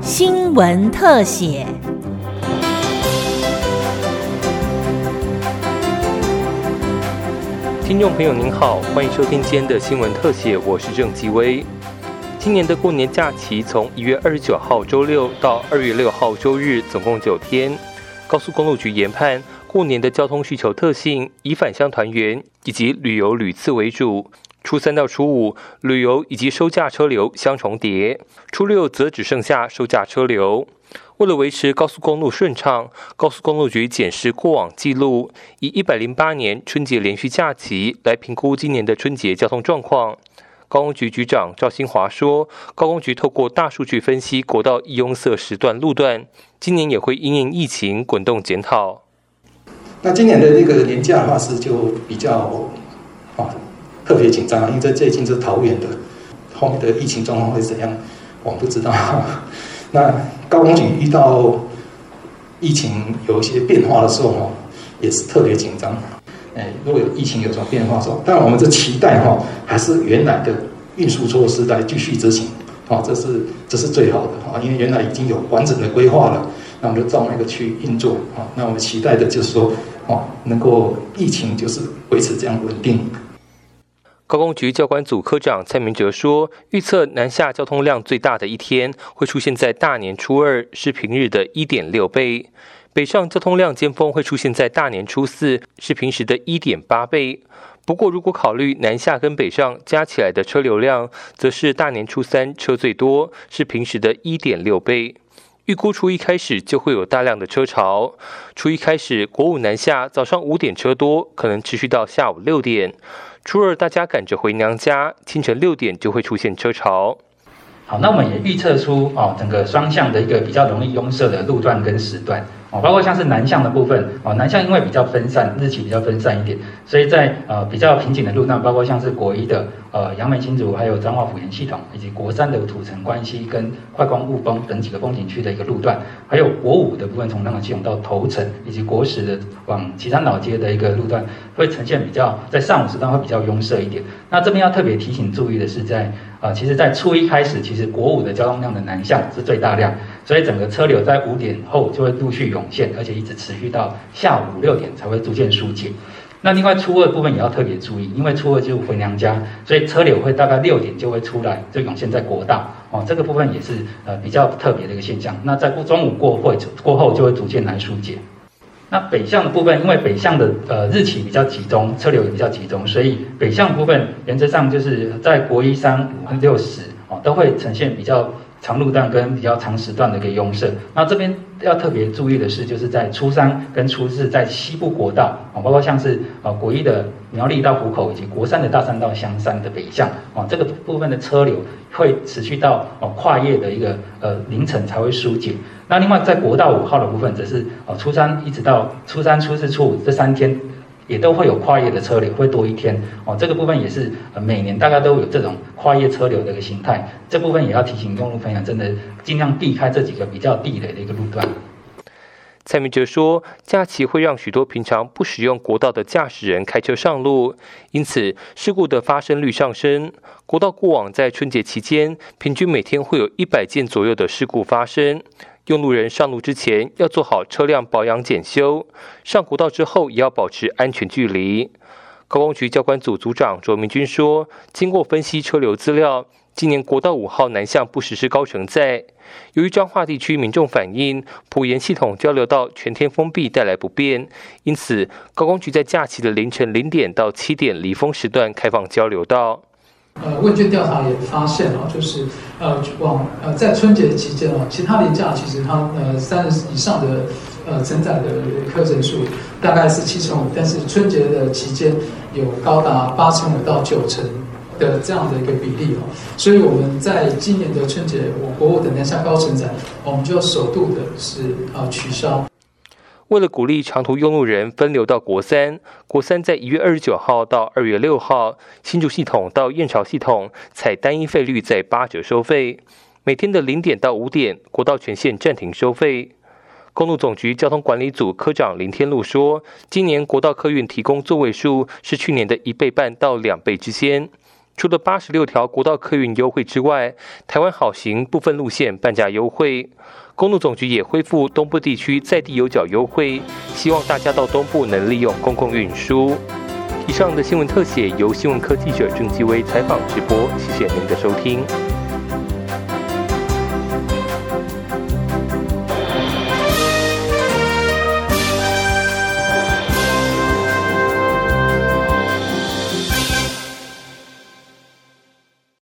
新闻特写。听众朋友您好，欢迎收听今天的新闻特写，我是郑吉威。今年的过年假期从一月二十九号周六到二月六号周日，总共九天。高速公路局研判，过年的交通需求特性以返乡团圆以及旅游屡次为主。初三到初五，旅游以及收价车流相重叠；初六则只剩下收价车流。为了维持高速公路顺畅，高速公路局检视过往记录，以一百零八年春节连续假期来评估今年的春节交通状况。高工局局长赵新华说：“高工局透过大数据分析国道易拥塞时段路段，今年也会因应疫情滚动检讨。那今年的那个年假的话是就比较啊。”特别紧张，因为在最近是桃园的，后面的疫情状况会怎样，我们不知道。那高工局遇到疫情有一些变化的时候，哈，也是特别紧张。哎，如果有疫情有什么变化的时候，但我们这期待哈，还是原来的运输措施来继续执行，哦，这是这是最好的啊，因为原来已经有完整的规划了，那我们就照那个去运作啊。那我们期待的就是说，哦，能够疫情就是维持这样稳定。高工局教官组科长蔡明哲说：“预测南下交通量最大的一天会出现在大年初二，是平日的一点六倍；北上交通量尖峰会出现在大年初四，是平时的一点八倍。不过，如果考虑南下跟北上加起来的车流量，则是大年初三车最多，是平时的一点六倍。预估初一开始就会有大量的车潮，初一开始国五南下早上五点车多，可能持续到下午六点。”初二大家赶着回娘家，清晨六点就会出现车潮。好，那我们也预测出哦，整个双向的一个比较容易拥塞的路段跟时段。哦，包括像是南向的部分，哦，南向因为比较分散，日期比较分散一点，所以在呃比较瓶颈的路段，包括像是国一的呃杨梅新竹，还有彰化府盐系统，以及国三的土城关西跟快光雾峰等几个风景区的一个路段，还有国五的部分，从那个系统到头城，以及国十的往旗山老街的一个路段，会呈现比较在上午时段会比较拥塞一点。那这边要特别提醒注意的是，在啊，其实在初一开始，其实国五的交通量的南向是最大量。所以整个车流在五点后就会陆续涌现，而且一直持续到下午五六点才会逐渐疏解。那另外初二部分也要特别注意，因为初二就回娘家，所以车流会大概六点就会出来，就涌现在国道哦。这个部分也是呃比较特别的一个现象。那在中午过会过后就会逐渐来疏解。那北向的部分，因为北向的呃日期比较集中，车流也比较集中，所以北向部分原则上就是在国一、三、五、六十哦都会呈现比较。长路段跟比较长时段的一个拥塞，那这边要特别注意的是，就是在初三跟初四在西部国道啊，包括像是啊国一的苗栗到湖口，以及国三的大山到香山的北向啊，这个部分的车流会持续到哦跨夜的一个呃凌晨才会疏解。那另外在国道五号的部分，则是啊初三一直到初三、初四、初五这三天。也都会有跨越的车流，会多一天哦。这个部分也是呃每年大概都有这种跨越车流的一个形态。这部分也要提醒公路朋友，真的尽量避开这几个比较地雷的一个路段。蔡明哲说，假期会让许多平常不使用国道的驾驶人开车上路，因此事故的发生率上升。国道过往在春节期间，平均每天会有一百件左右的事故发生。用路人上路之前要做好车辆保养检修，上国道之后也要保持安全距离。高工局交管组组长卓明君说：“经过分析车流资料，今年国道五号南向不实施高承载。由于彰化地区民众反映普盐系统交流道全天封闭带来不便，因此高工局在假期的凌晨零点到七点离峰时段开放交流道。”呃，问卷调查也发现哦，就是呃，往呃在春节期间啊，其他年假其实它呃三十以上的呃承载的客人数大概是七成五，但是春节的期间有高达八成五到九成的这样的一个比例哦，所以我们在今年的春节，我国务等待下高承载，我们就首度的是啊取消。为了鼓励长途用路人分流到国三，国三在一月二十九号到二月六号，新竹系统到燕巢系统采单一费率在八折收费，每天的零点到五点，国道全线暂停收费。公路总局交通管理组科长林天禄说，今年国道客运提供座位数是去年的一倍半到两倍之间。除了八十六条国道客运优惠之外，台湾好行部分路线半价优惠，公路总局也恢复东部地区在地有角优惠，希望大家到东部能利用公共运输。以上的新闻特写由新闻科记者郑继威采访直播，谢谢您的收听。